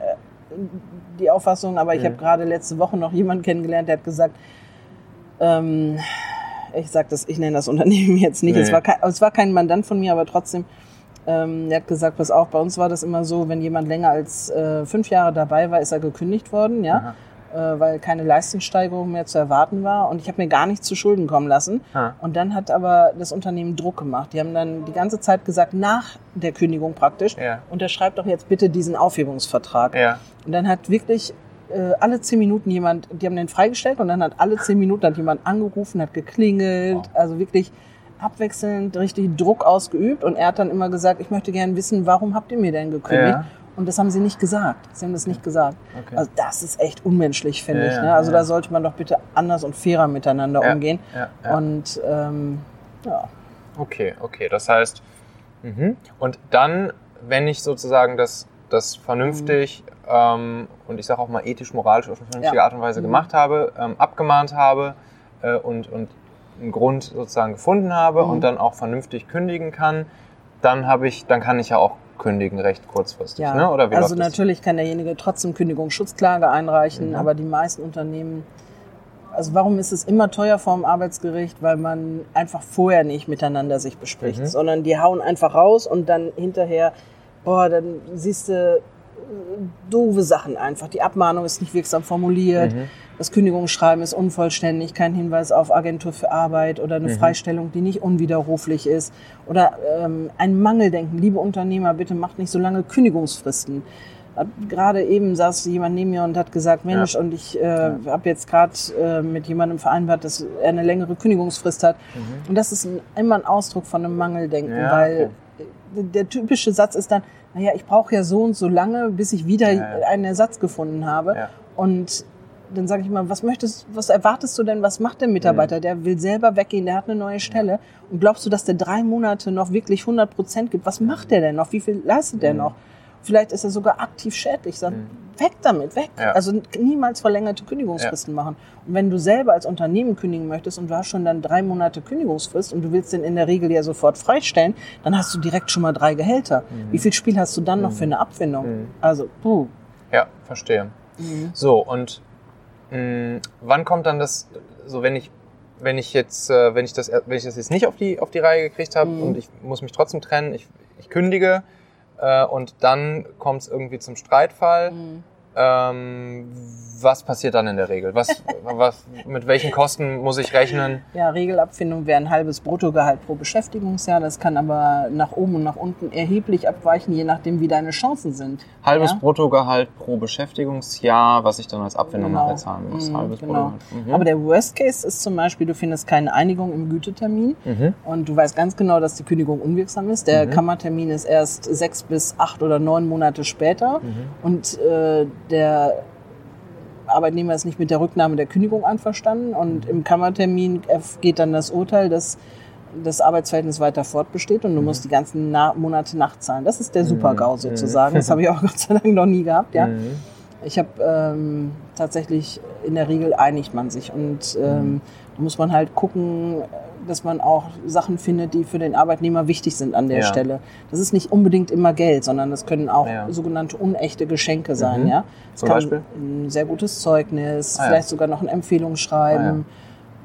die Auffassung, aber ich Mhm. habe gerade letzte Woche noch jemanden kennengelernt, der hat gesagt, ähm, ich sag das, ich nenne das Unternehmen jetzt nicht, es, Nee. war kein, es war kein Mandant von mir, aber trotzdem, ähm, der hat gesagt, pass auf, bei uns war das immer so, wenn jemand länger als äh, fünf Jahre dabei war, ist er gekündigt worden, ja, äh, weil keine Leistungssteigerung mehr zu erwarten war und ich habe mir gar nichts zu Schulden kommen lassen. Ah. Und dann hat aber das Unternehmen Druck gemacht. Die haben dann die ganze Zeit gesagt, nach der Kündigung praktisch, Ja. unterschreibt doch jetzt bitte diesen Aufhebungsvertrag. Ja. Und dann hat wirklich äh, alle zehn Minuten jemand, die haben den freigestellt und dann hat alle zehn Minuten hat jemand angerufen, hat geklingelt, Wow. also wirklich abwechselnd richtig Druck ausgeübt und er hat dann immer gesagt, ich möchte gerne wissen, warum habt ihr mir denn gekündigt? Ja. Und das haben sie nicht gesagt. Sie haben das nicht gesagt. Okay. Also das ist echt unmenschlich, finde Ja, ich. Ne? Also ja. da sollte man doch bitte anders und fairer miteinander umgehen. Und ähm, ja. Okay, okay. Das heißt, mhm. und dann, wenn ich sozusagen das, das vernünftig ähm, und ich sage auch mal ethisch, moralisch auf eine vernünftige Ja. Art und Weise Mhm. gemacht habe, ähm, abgemahnt habe äh, und, und einen Grund sozusagen gefunden habe Mhm. und dann auch vernünftig kündigen kann, dann habe ich, dann kann ich ja auch kündigen recht kurzfristig, Ja, ne? Oder wie also läuft das? natürlich kann derjenige trotzdem Kündigungsschutzklage einreichen, Mhm. aber die meisten Unternehmen, also warum ist es immer teuer vor dem Arbeitsgericht? Weil man einfach vorher nicht miteinander sich bespricht, Mhm. sondern die hauen einfach raus und dann hinterher, boah, dann siehst du doofe Sachen einfach. Die Abmahnung ist nicht wirksam formuliert, Mhm. das Kündigungsschreiben ist unvollständig, kein Hinweis auf Agentur für Arbeit oder eine Mhm. Freistellung, die nicht unwiderruflich ist oder ähm, ein Mangeldenken. Liebe Unternehmer, bitte macht nicht so lange Kündigungsfristen. Gerade eben saß jemand neben mir und hat gesagt, Mensch, und ich äh, Ja. habe jetzt gerade äh, mit jemandem vereinbart, dass er eine längere Kündigungsfrist hat. Mhm. Und das ist ein, immer ein Ausdruck von einem Mangeldenken, Ja, weil der typische Satz ist dann, naja, ich brauche ja so und so lange, bis ich wieder Ja, ja. einen Ersatz gefunden habe. Ja. Und dann sage ich mal, was möchtest, was erwartest du denn, was macht der Mitarbeiter? Der will selber weggehen, der hat eine neue Stelle. Und glaubst du, dass der drei Monate noch wirklich 100 Prozent gibt? Was macht der denn noch? Wie viel leistet der Mhm. noch? Vielleicht ist er sogar aktiv schädlich. Sag, Mhm. Weg damit, weg. Ja. Also niemals verlängerte Kündigungsfristen machen. Und wenn du selber als Unternehmen kündigen möchtest und du hast schon dann drei Monate Kündigungsfrist und du willst den in der Regel ja sofort freistellen, dann hast du direkt schon mal drei Gehälter. Mhm. Wie viel Spiel hast du dann noch Mhm. für eine Abfindung? Mhm. Also, puh. Ja, verstehe. Mhm. So, und mh, wann kommt dann das, so wenn ich, wenn ich jetzt, äh, wenn ich das, wenn ich das jetzt nicht auf die, auf die Reihe gekriegt habe Mhm. und ich muss mich trotzdem trennen, ich, ich kündige äh, und dann kommt es irgendwie zum Streitfall. Mhm. Ähm, was passiert dann in der Regel? Was, was, mit welchen Kosten muss ich rechnen? Ja, Regelabfindung wäre ein halbes Bruttogehalt pro Beschäftigungsjahr. Das kann aber nach oben und nach unten erheblich abweichen, je nachdem, wie deine Chancen sind. Halbes Ja? Bruttogehalt pro Beschäftigungsjahr, was ich dann als Abfindung Genau. nachher zahlen muss. Mhm, Halbes genau. Mhm. Aber der Worst Case ist zum Beispiel, du findest keine Einigung im Gütetermin mhm. und du weißt ganz genau, dass die Kündigung unwirksam ist. Der Mhm. Kammertermin ist erst sechs bis acht oder neun Monate später Mhm. und äh, der Arbeitnehmer ist nicht mit der Rücknahme der Kündigung einverstanden und im Kammertermin geht dann das Urteil, dass das Arbeitsverhältnis weiter fortbesteht und du musst die ganzen Na Monate Nachzahlen. Das ist der Super-GAU sozusagen. Das habe ich auch Gott sei Dank noch nie gehabt. Ja. Mhm. Ich habe ähm, tatsächlich, in der Regel einigt man sich und ähm, da muss man halt gucken, dass man auch Sachen findet, die für den Arbeitnehmer wichtig sind an der Ja. Stelle. Das ist nicht unbedingt immer Geld, sondern das können auch Ja. sogenannte unechte Geschenke sein. Mhm. Ja? Es Zum kann Beispiel? Ein sehr gutes Zeugnis, Ah, vielleicht sogar noch ein Empfehlungsschreiben.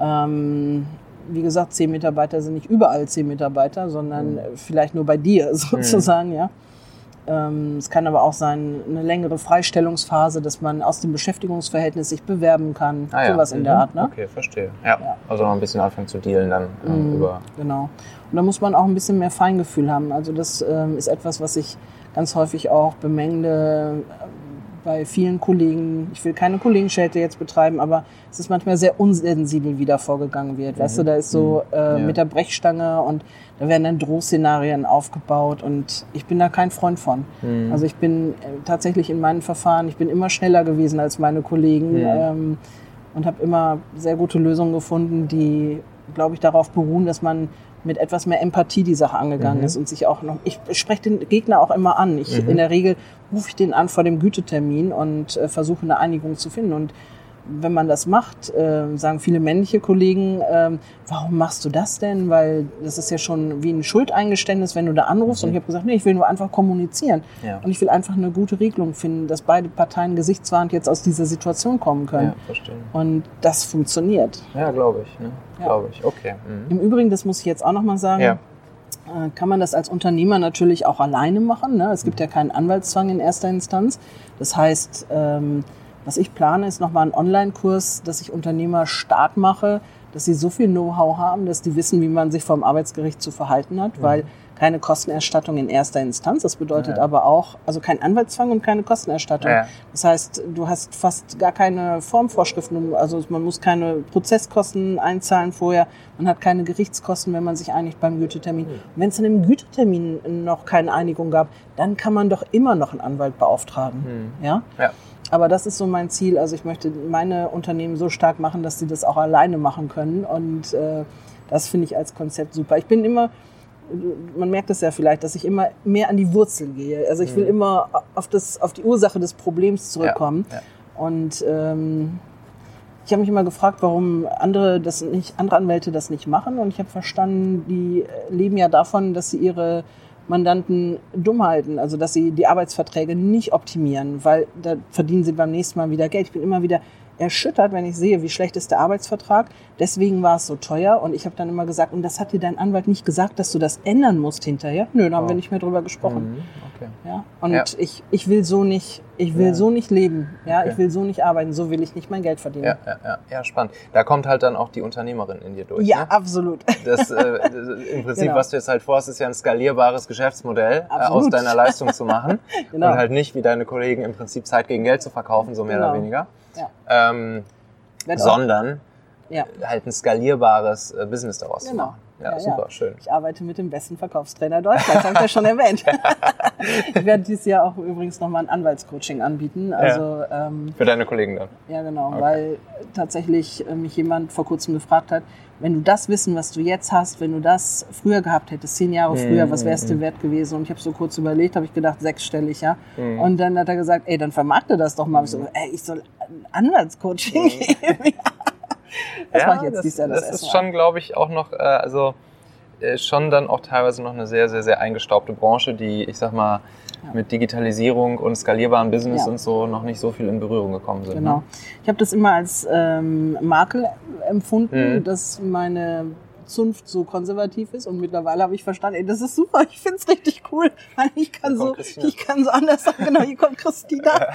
Ähm, wie gesagt, zehn Mitarbeiter sind nicht überall zehn Mitarbeiter, sondern Mhm. vielleicht nur bei dir sozusagen, ja. Ähm, es kann aber auch sein, eine längere Freistellungsphase, dass man aus dem Beschäftigungsverhältnis sich bewerben kann. Ah, ja. Sowas in Mhm. der Art, ne? Okay, verstehe. Ja. Ja. Also noch ein bisschen anfangen zu dealen dann ähm, Mhm, über. Genau. Und da muss man auch ein bisschen mehr Feingefühl haben. Also das ähm, ist etwas, was ich ganz häufig auch bemängle bei vielen Kollegen. Ich will keine Kollegenschelte jetzt betreiben, aber es ist manchmal sehr unsensibel, wie da vorgegangen wird. Weißt du, da ist so äh, Ja. mit der Brechstange und da werden dann Drohszenarien aufgebaut und ich bin da kein Freund von. Mhm. Also ich bin äh, tatsächlich in meinen Verfahren, ich bin immer schneller gewesen als meine Kollegen Mhm. ähm, und habe immer sehr gute Lösungen gefunden, die, glaube ich, darauf beruhen, dass man mit etwas mehr Empathie die Sache angegangen Mhm. ist und sich auch noch. Ich spreche den Gegner auch immer an. Ich Mhm. in der Regel rufe ich den an vor dem Gütetermin und äh, versuche eine Einigung zu finden und wenn man das macht, äh, sagen viele männliche Kollegen, ähm, warum machst du das denn? Weil das ist ja schon wie ein Schuldeingeständnis, wenn du da anrufst. Mhm. Und ich habe gesagt, nee, ich will nur einfach kommunizieren. Ja. Und ich will einfach eine gute Regelung finden, dass beide Parteien gesichtswahrend jetzt aus dieser Situation kommen können. ja, verstehe. Und das funktioniert. Ja, glaube ich. Ne? Ja. Glaube ich. Okay. Mhm. Im Übrigen, das muss ich jetzt auch nochmal sagen, Ja. äh, kann man das als Unternehmer natürlich auch alleine machen. Ne? Es gibt ja keinen Anwaltszwang in erster Instanz. Das heißt, ähm, was ich plane, ist nochmal ein Online-Kurs, dass ich Unternehmer stark mache, dass sie so viel Know-how haben, dass die wissen, wie man sich vom Arbeitsgericht zu verhalten hat, weil keine Kostenerstattung in erster Instanz. Das bedeutet Ja. aber auch, also kein Anwaltszwang und keine Kostenerstattung. Ja. Das heißt, du hast fast gar keine Formvorschriften, also man muss keine Prozesskosten einzahlen vorher, man hat keine Gerichtskosten, wenn man sich einigt beim Gütetermin. Wenn es dann im Gütetermin noch keine Einigung gab, dann kann man doch immer noch einen Anwalt beauftragen. Ja? Ja. Aber das ist so mein Ziel. Also ich möchte meine Unternehmen so stark machen, dass sie das auch alleine machen können. Und äh, das finde ich als Konzept super. Ich bin immer, man merkt es ja vielleicht, dass ich immer mehr an die Wurzeln gehe. Also ich will immer auf, das, auf die Ursache des Problems zurückkommen. Ja, ja. Und ähm, ich habe mich immer gefragt, warum andere das nicht, andere Anwälte das nicht machen. Und ich habe verstanden, die leben ja davon, dass sie ihre Mandanten dumm halten, also dass sie die Arbeitsverträge nicht optimieren, weil da verdienen sie beim nächsten Mal wieder Geld. Ich bin immer wieder erschüttert, wenn ich sehe, wie schlecht ist der Arbeitsvertrag. Deswegen war es so teuer. Und ich habe dann immer gesagt, und das hat dir dein Anwalt nicht gesagt, dass du das ändern musst hinterher? Nö, da haben wir Oh. nicht mehr drüber gesprochen. Mhm. Okay. Ja? Und Ja. Ich, ich will so nicht, ich will Ja. so nicht leben. Ja? Okay. Ich will so nicht arbeiten. So will ich nicht mein Geld verdienen. Ja, ja, ja, ja, spannend. Da kommt halt dann auch die Unternehmerin in dir durch. Ja, Ne? absolut. Das, äh, das, Im Prinzip, Genau. was du jetzt halt vorhast, ist ja ein skalierbares Geschäftsmodell äh, aus deiner Leistung zu machen Genau. und halt nicht wie deine Kollegen im Prinzip Zeit gegen Geld zu verkaufen, so mehr Genau. oder weniger, Ja. ähm, sondern ja. halt ein skalierbares äh, Business daraus zu Genau. machen. Ja, Ja, super, ja. schön. Ich arbeite mit dem besten Verkaufstrainer Deutschlands, habe ich ja schon erwähnt. ich werde dieses Jahr auch übrigens nochmal ein Anwaltscoaching anbieten. Also ähm, Für deine Kollegen dann. ja genau, Okay. weil tatsächlich äh, mich jemand vor kurzem gefragt hat, wenn du das Wissen, was du jetzt hast, wenn du das früher gehabt hättest, zehn Jahre früher, was wär's dir wert gewesen? Und ich habe so kurz überlegt, habe ich gedacht, sechsstellig, ja. Und dann hat er gesagt, ey, dann vermarkte das doch mal. Ich so, ey, ich soll Anwaltscoaching geben. das mache ich jetzt das, das, das ist schon, glaube ich, auch noch, äh, also äh, schon dann auch teilweise noch eine sehr, sehr, sehr eingestaubte Branche, die, ich sag mal, mit Digitalisierung und skalierbaren Business Ja. und so noch nicht so viel in Berührung gekommen sind. Genau. Ne? Ich habe das immer als ähm, Makel empfunden, Mhm. dass meine Zunft so konservativ ist und mittlerweile habe ich verstanden, ey, das ist super, ich find's richtig cool, ich kann so, Christina. ich kann so anders sagen, genau, hier kommt Christina.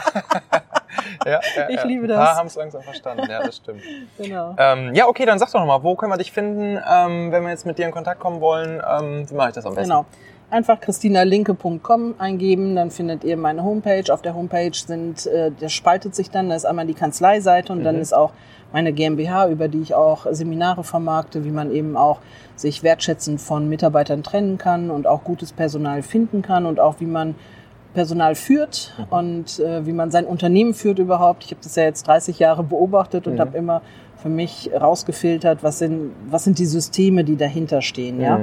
Ja, ja, Ich liebe Ein das. paar haben es langsam verstanden, ja, das stimmt. genau. ähm, ja, okay, dann sag doch nochmal, wo können wir dich finden, ähm, wenn wir jetzt mit dir in Kontakt kommen wollen? Ähm, wie mache ich das am besten? Genau. Einfach christinalinke.com eingeben, dann findet ihr meine Homepage. Auf der Homepage sind, äh, das spaltet sich dann, da ist einmal die Kanzleiseite und dann Mhm. ist auch meine GmbH, über die ich auch Seminare vermarkte, wie man eben auch sich wertschätzend von Mitarbeitern trennen kann und auch gutes Personal finden kann und auch wie man Personal führt und äh, wie man sein Unternehmen führt überhaupt. Ich habe das ja jetzt 30 Jahre beobachtet und Mhm. habe immer für mich rausgefiltert, was sind, was sind die Systeme, die dahinter stehen. Ja?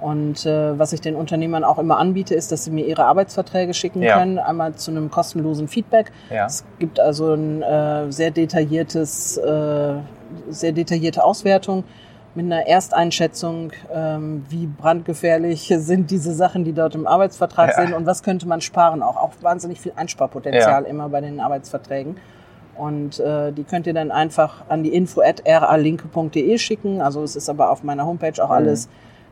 Und äh, was ich den Unternehmern auch immer anbiete, ist, dass sie mir ihre Arbeitsverträge schicken Ja. können, einmal zu einem kostenlosen Feedback. Ja. Es gibt also ein äh, sehr detailliertes, äh, sehr detaillierte Auswertung mit einer Ersteinschätzung, ähm, wie brandgefährlich sind diese Sachen, die dort im Arbeitsvertrag Ja. sind und was könnte man sparen auch. Auch wahnsinnig viel Einsparpotenzial immer bei den Arbeitsverträgen. Und äh, die könnt ihr dann einfach an die info at ralinke.de schicken. Also es ist aber auf meiner Homepage auch Mhm. alles,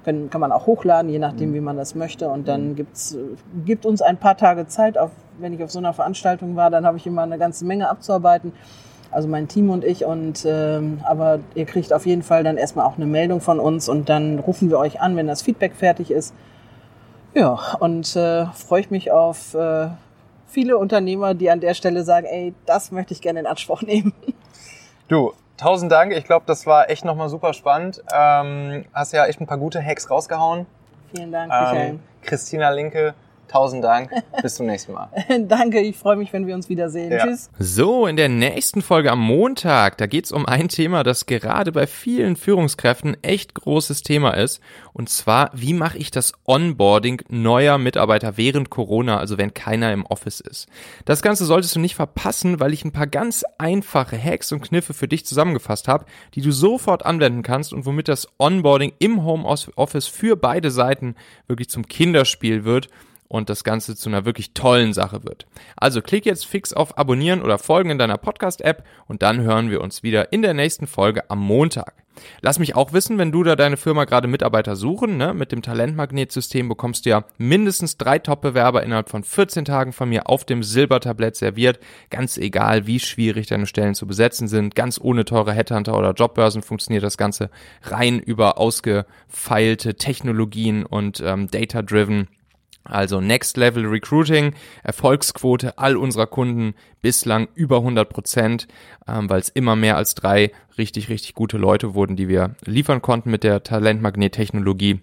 können, kann man auch hochladen, je nachdem, wie man das möchte. Und dann gibt's, äh, gibt uns ein paar Tage Zeit. Auf, wenn ich auf so einer Veranstaltung war, dann habe ich immer eine ganze Menge abzuarbeiten. Also mein Team und ich. Und ähm, aber ihr kriegt auf jeden Fall dann erstmal auch eine Meldung von uns und dann rufen wir euch an, wenn das Feedback fertig ist. Ja, und äh, freue ich mich auf äh, viele Unternehmer, die an der Stelle sagen, ey, das möchte ich gerne in Anspruch nehmen. Du, tausend Dank. Ich glaube, das war echt nochmal super spannend. Ähm, hast ja echt ein paar gute Hacks rausgehauen. Vielen Dank, Michael. Ähm, Christina Linke, tausend Dank. Bis zum nächsten Mal. Danke, ich freue mich, wenn wir uns wiedersehen. Ja. Tschüss. So, in der nächsten Folge am Montag, da geht's um ein Thema, das gerade bei vielen Führungskräften echt großes Thema ist. Und zwar, wie mache ich das Onboarding neuer Mitarbeiter während Corona, also wenn keiner im Office ist. Das Ganze solltest du nicht verpassen, weil ich ein paar ganz einfache Hacks und Kniffe für dich zusammengefasst habe, die du sofort anwenden kannst und womit das Onboarding im Homeoffice für beide Seiten wirklich zum Kinderspiel wird und das Ganze zu einer wirklich tollen Sache wird. Also klick jetzt fix auf Abonnieren oder Folgen in deiner Podcast-App und dann hören wir uns wieder in der nächsten Folge am Montag. Lass mich auch wissen, wenn du da deine Firma gerade Mitarbeiter suchen. Ne? Mit dem Talentmagnetsystem bekommst du ja mindestens drei Top-Bewerber innerhalb von 14 Tagen von mir auf dem Silbertablett serviert. Ganz egal, wie schwierig deine Stellen zu besetzen sind. Ganz ohne teure Headhunter oder Jobbörsen funktioniert das Ganze rein über ausgefeilte Technologien und ähm, Data-Driven. Also Next Level Recruiting, Erfolgsquote all unserer Kunden bislang über 100 Prozent, ähm, weil es immer mehr als drei richtig, richtig gute Leute wurden, die wir liefern konnten mit der Talentmagnet-Technologie.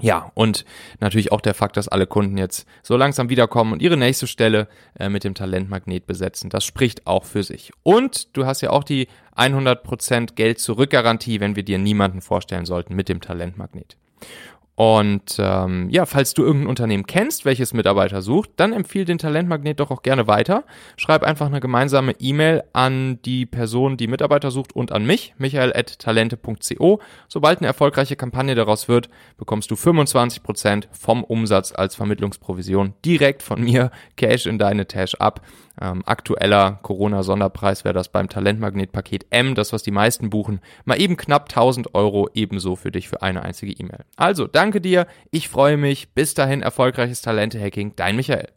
Ja, und natürlich auch der Fakt, dass alle Kunden jetzt so langsam wiederkommen und ihre nächste Stelle äh, mit dem Talentmagnet besetzen. Das spricht auch für sich. Und du hast ja auch die 100% Geld zurück Garantie, wenn wir dir niemanden vorstellen sollten mit dem Talentmagnet. Und ähm, ja, falls du irgendein Unternehmen kennst, welches Mitarbeiter sucht, dann empfiehl den Talentmagnet doch auch gerne weiter. Schreib einfach eine gemeinsame E-Mail an die Person, die Mitarbeiter sucht und an mich, michael.talente.co. Sobald eine erfolgreiche Kampagne daraus wird, bekommst du 25% vom Umsatz als Vermittlungsprovision direkt von mir, Cash in deine Tasche ab. Ähm, aktueller Corona-Sonderpreis wäre das beim Talentmagnet-Paket M, das was die meisten buchen, mal eben knapp 1000 Euro ebenso für dich für eine einzige E-Mail. Also, danke dir, ich freue mich, bis dahin erfolgreiches Talente-Hacking, dein Michael.